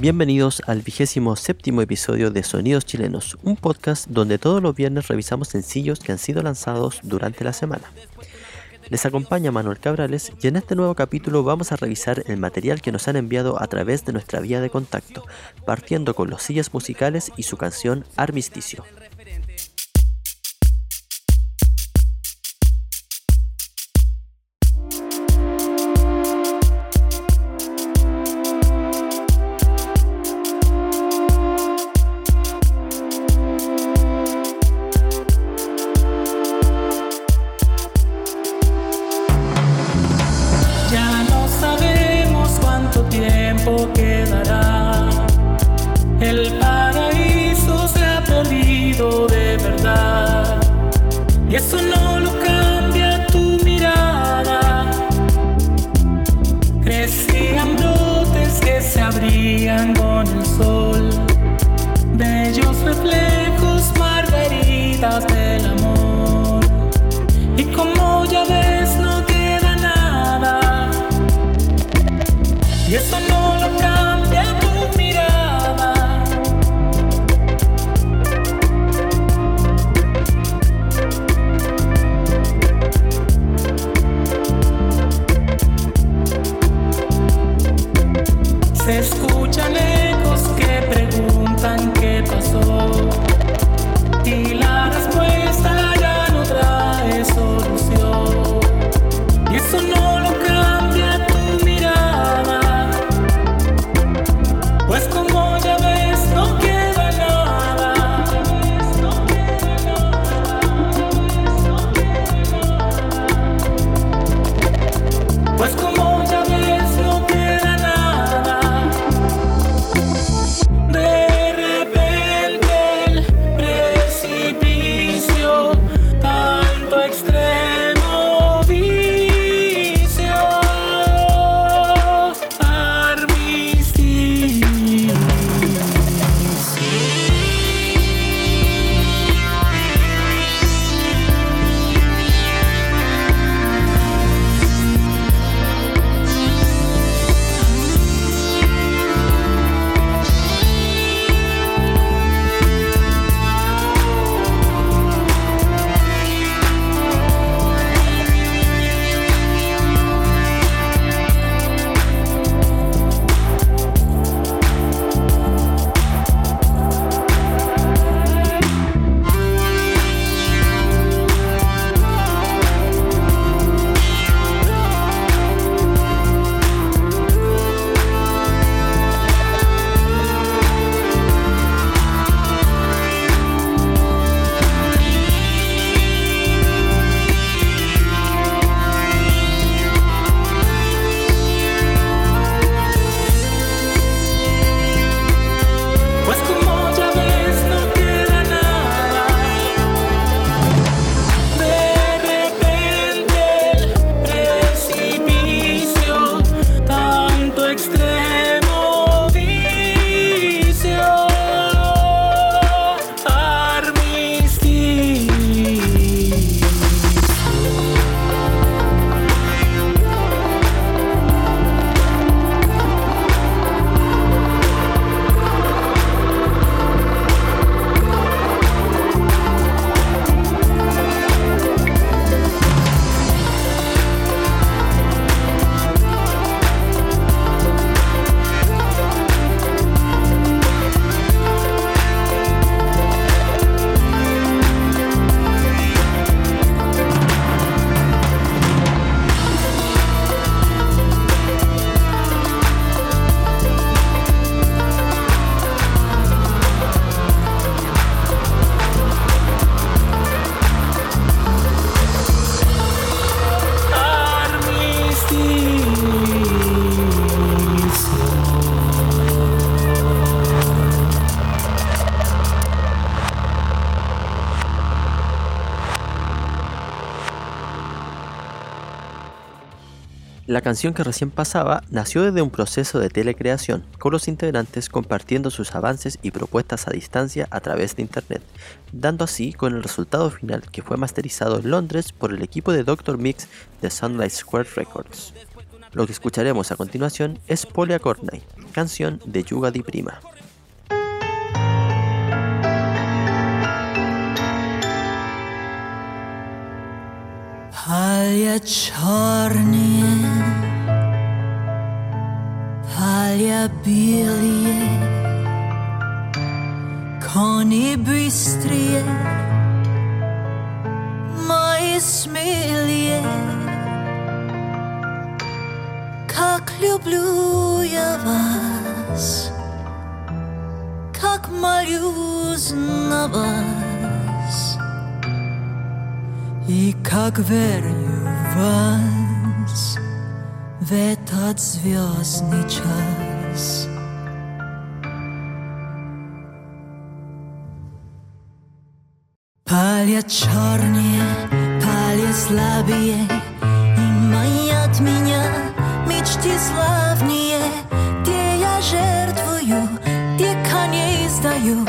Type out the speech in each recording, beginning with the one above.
Bienvenidos al vigésimo séptimo episodio de Sonidos Chilenos, un podcast donde todos los viernes revisamos sencillos que han sido lanzados durante la semana. Les acompaña Manuel Cabrales y en este nuevo capítulo vamos a revisar el material que nos han enviado a través de nuestra vía de contacto, partiendo con los sillas musicales y su canción Armisticio. La canción que recién pasaba nació desde un proceso de telecreación, con los integrantes compartiendo sus avances y propuestas a distancia a través de Internet, dando así con el resultado final que fue masterizado en Londres por el equipo de Doctor Mix de Sunlight Square Records. Lo que escucharemos a continuación es Polia Cornay, canción de Yuga Di Prima. E чорні, паля білі, коні бистрі, мої смілі. Как люблю я вас, как молюсь на вас. И как верю в вас в этот звездный час. Палят черные, палят слабее, И манят меня мечты славнее, Где я жертвую, где коней сдаю,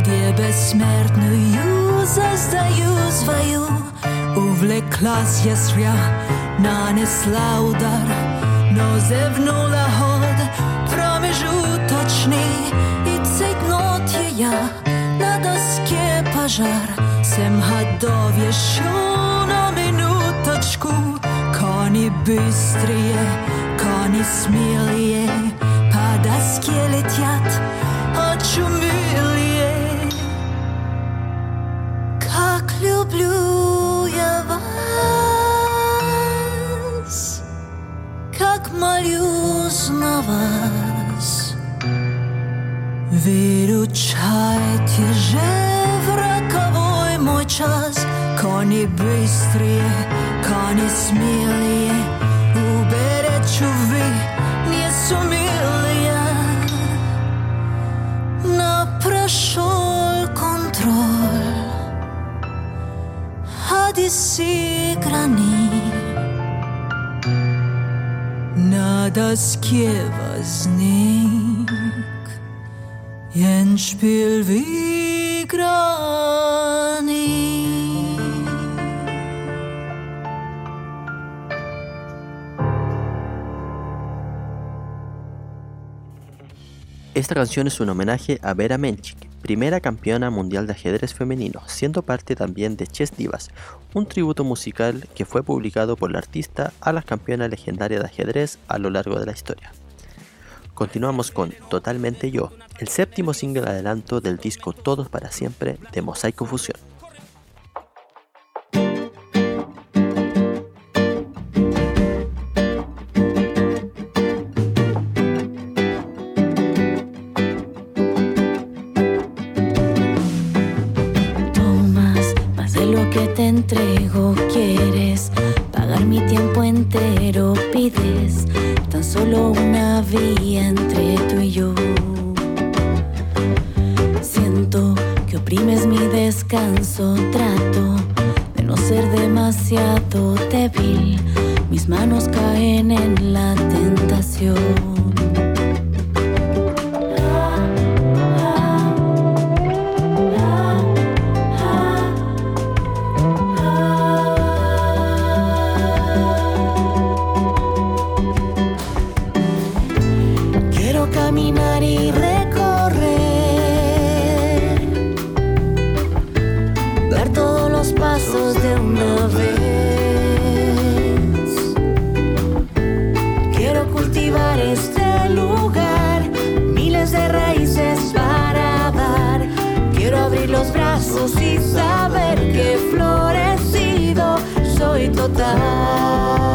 Где бессмертную создаю свою. Увлеклась я зря, нанесла удар, но зевнула год промежуточний, и цейтнот є я на доске пожар. Сем гадов є що на минуточку, коні бистріє, коні смелее, по доске летять очуміліє. Как люблю так молюсь на вас. Верю, чайте же в роковой мой час. Кони быстрые, кони смелые, уберечу вы, не сумелые. Но прошел контроль, одессы границ. Daskeva znik, jen špil v. Esta canción es un homenaje a Vera Menchik, primera campeona mundial de ajedrez femenino, siendo parte también de Chess Divas, un tributo musical que fue publicado por la artista a las campeonas legendarias de ajedrez a lo largo de la historia. Continuamos con Totalmente Yo, el séptimo single adelanto del disco Todos para Siempre de Mosaico Fusión. Una vez. Quiero cultivar este lugar, miles de raíces para dar. Quiero abrir los brazos y saber que florecido soy totalmente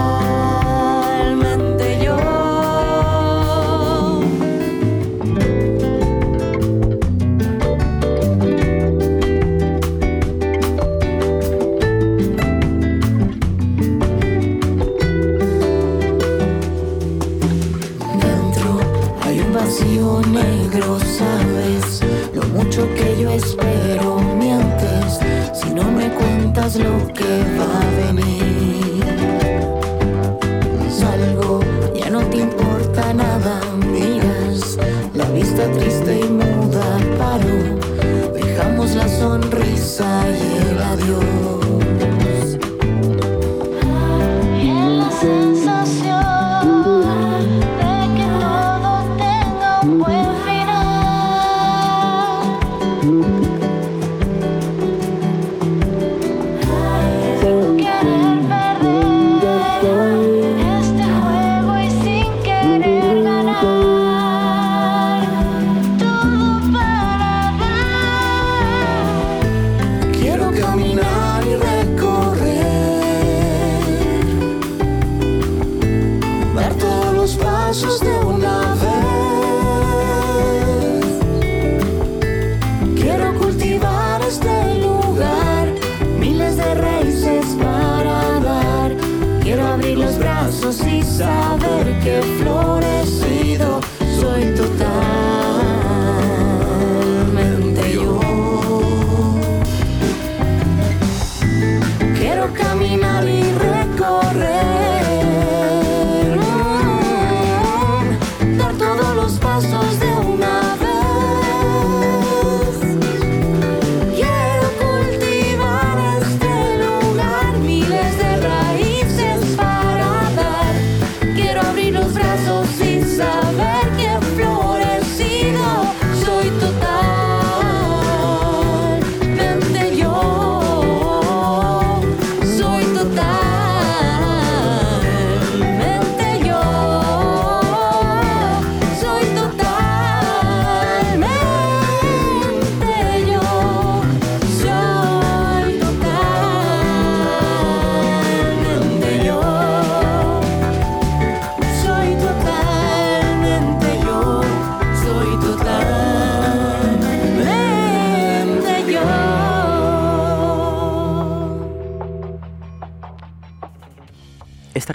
brazos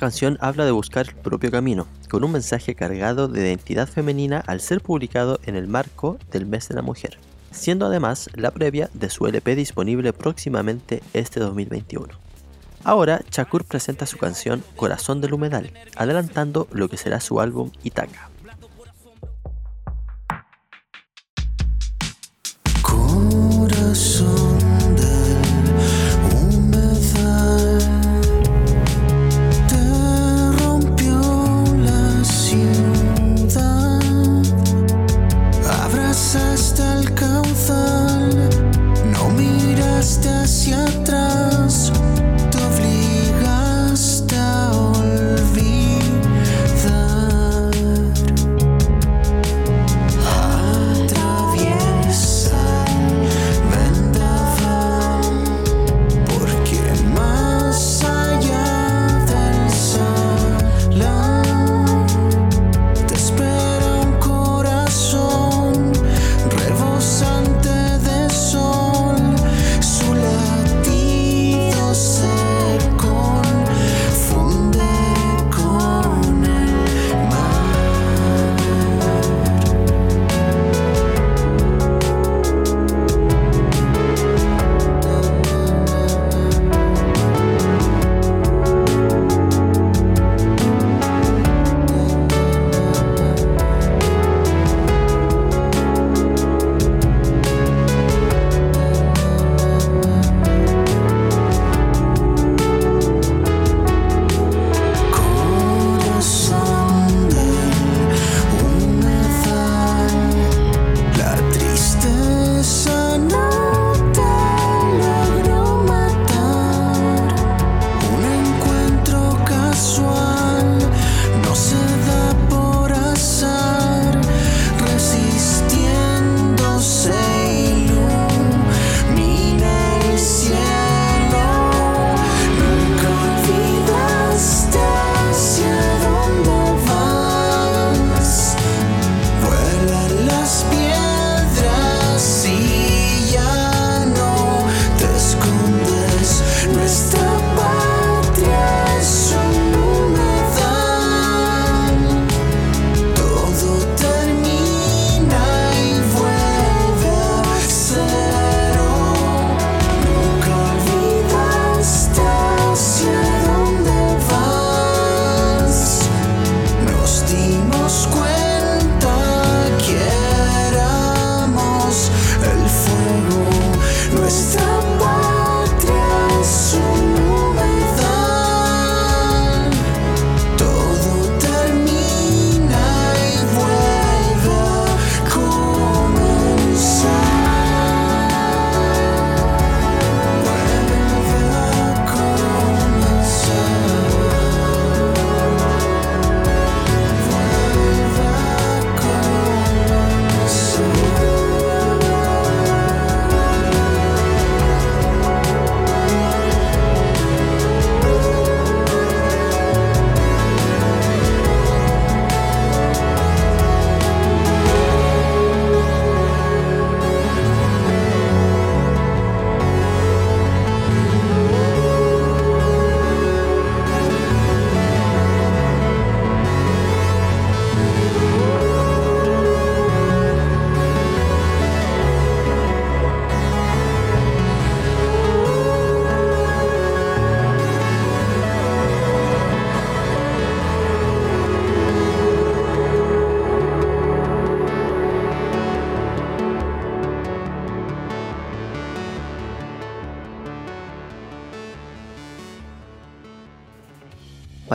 canción habla de buscar el propio camino, con un mensaje cargado de identidad femenina al ser publicado en el marco del mes de la mujer, siendo además la previa de su LP disponible próximamente este 2021. Ahora, Shakur presenta su canción Corazón del Humedal, adelantando lo que será su álbum Itaca.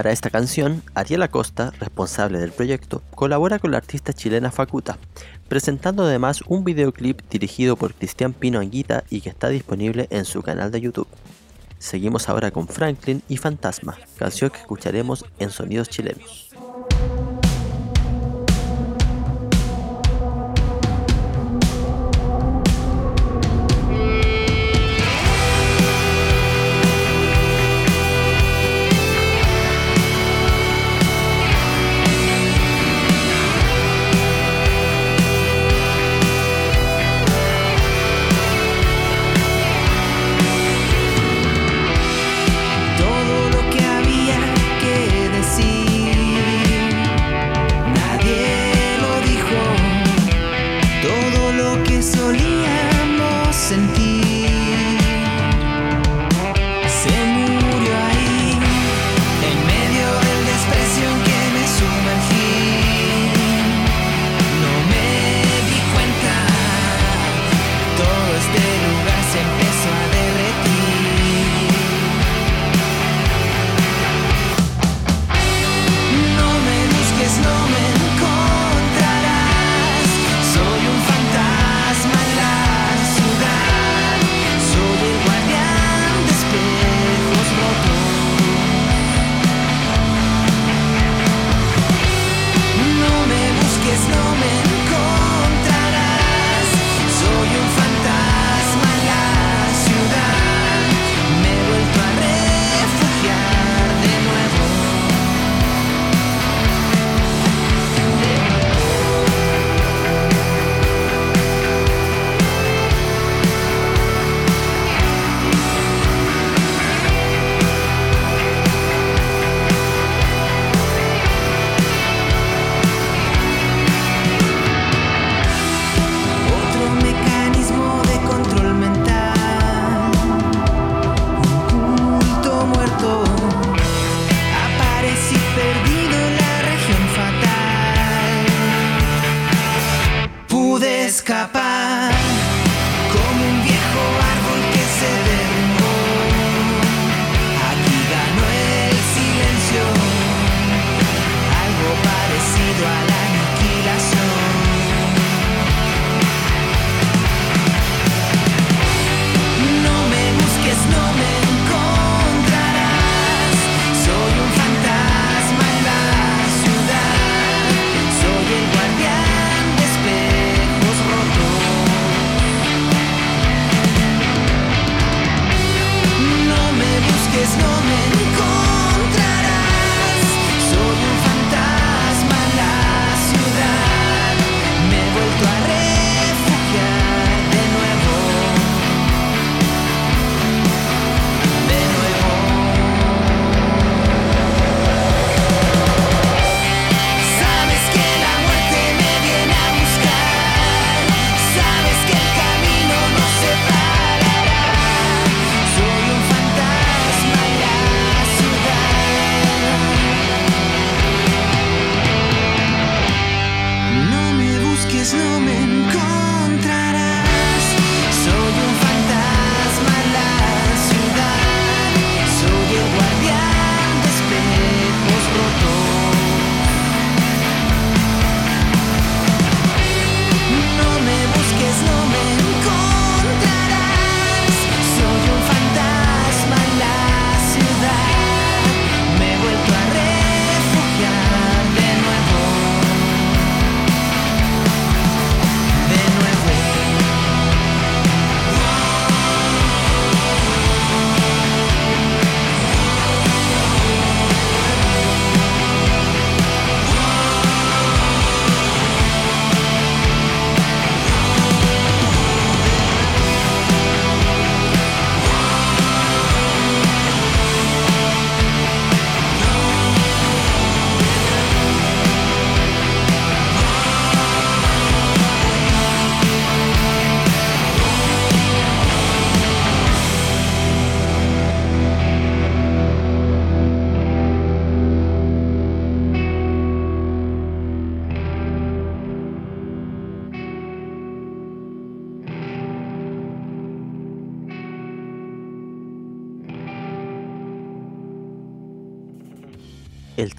Para esta canción, Ariel Acosta, responsable del proyecto, colabora con la artista chilena Facuta, presentando además un videoclip dirigido por Cristian Pino Anguita y que está disponible en su canal de YouTube. Seguimos ahora con Franklin y Fantasma, canción que escucharemos en Sonidos Chilenos. time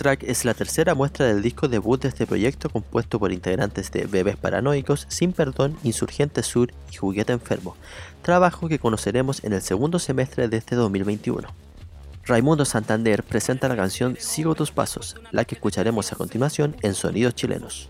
track es la tercera muestra del disco debut de este proyecto compuesto por integrantes de Bebés Paranoicos, Sin Perdón, Insurgente Sur y Juguete Enfermo, trabajo que conoceremos en el segundo semestre de este 2021. Raimundo Santander presenta la canción Sigo tus pasos, la que escucharemos a continuación en Sonidos Chilenos.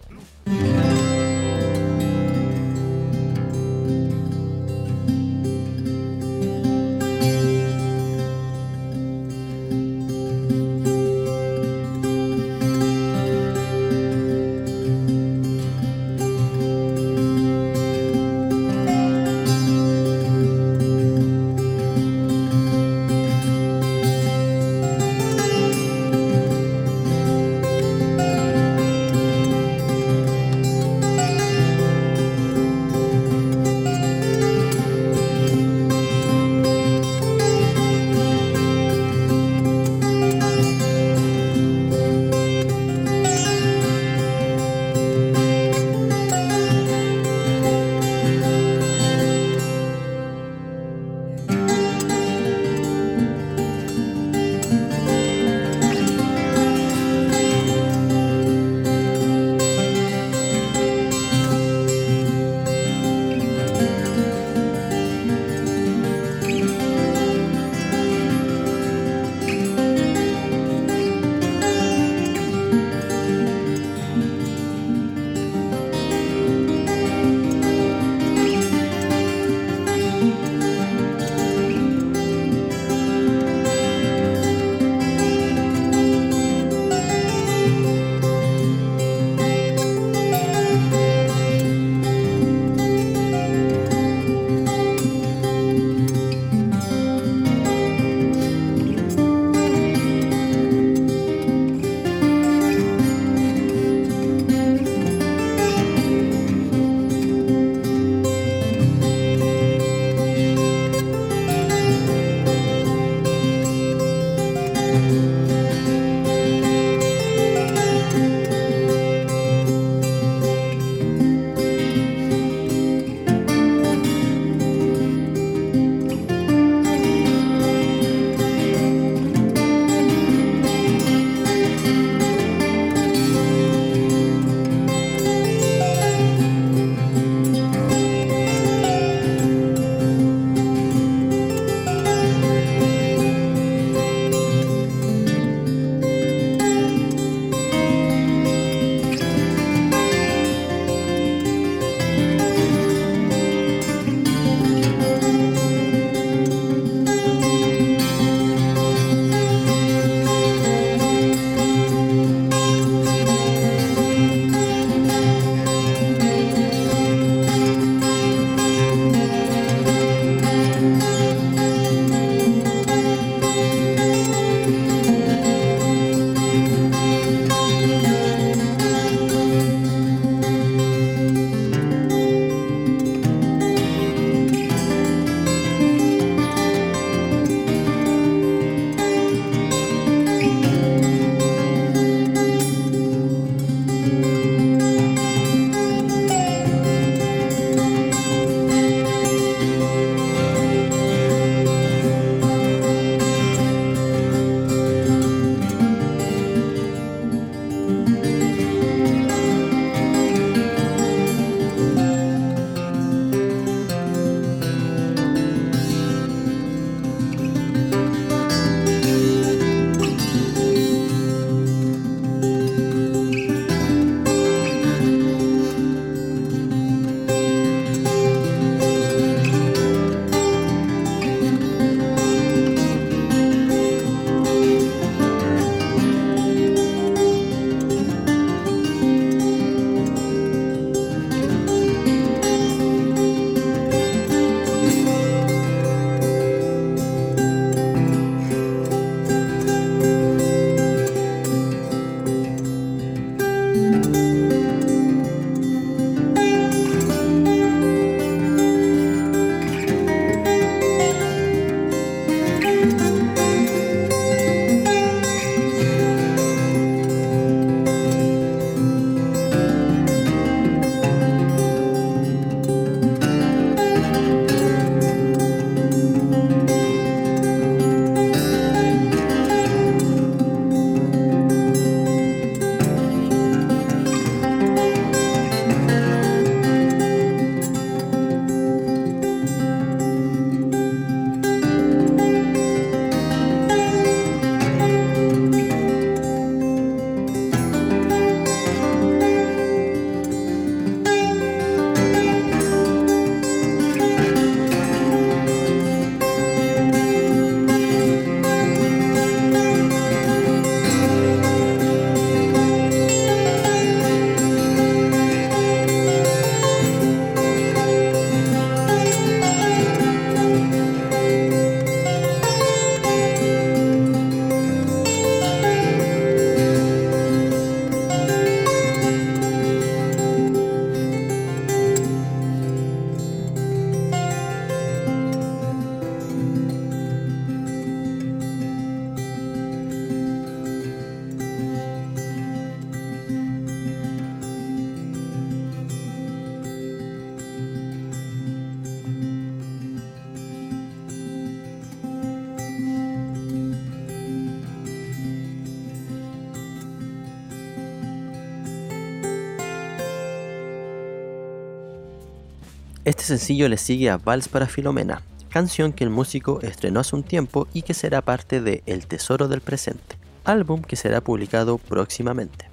Este sencillo le sigue a Vals para Filomena, canción que el músico estrenó hace un tiempo y que será parte de El Tesoro del Presente, álbum que será publicado próximamente.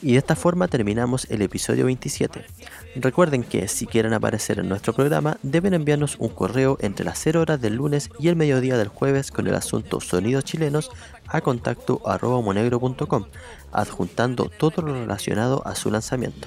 Y de esta forma terminamos el episodio 27. Recuerden que si quieren aparecer en nuestro programa deben enviarnos un correo entre las 0 horas del lunes y el mediodía del jueves con el asunto Sonidos Chilenos a contacto arroba adjuntando todo lo relacionado a su lanzamiento.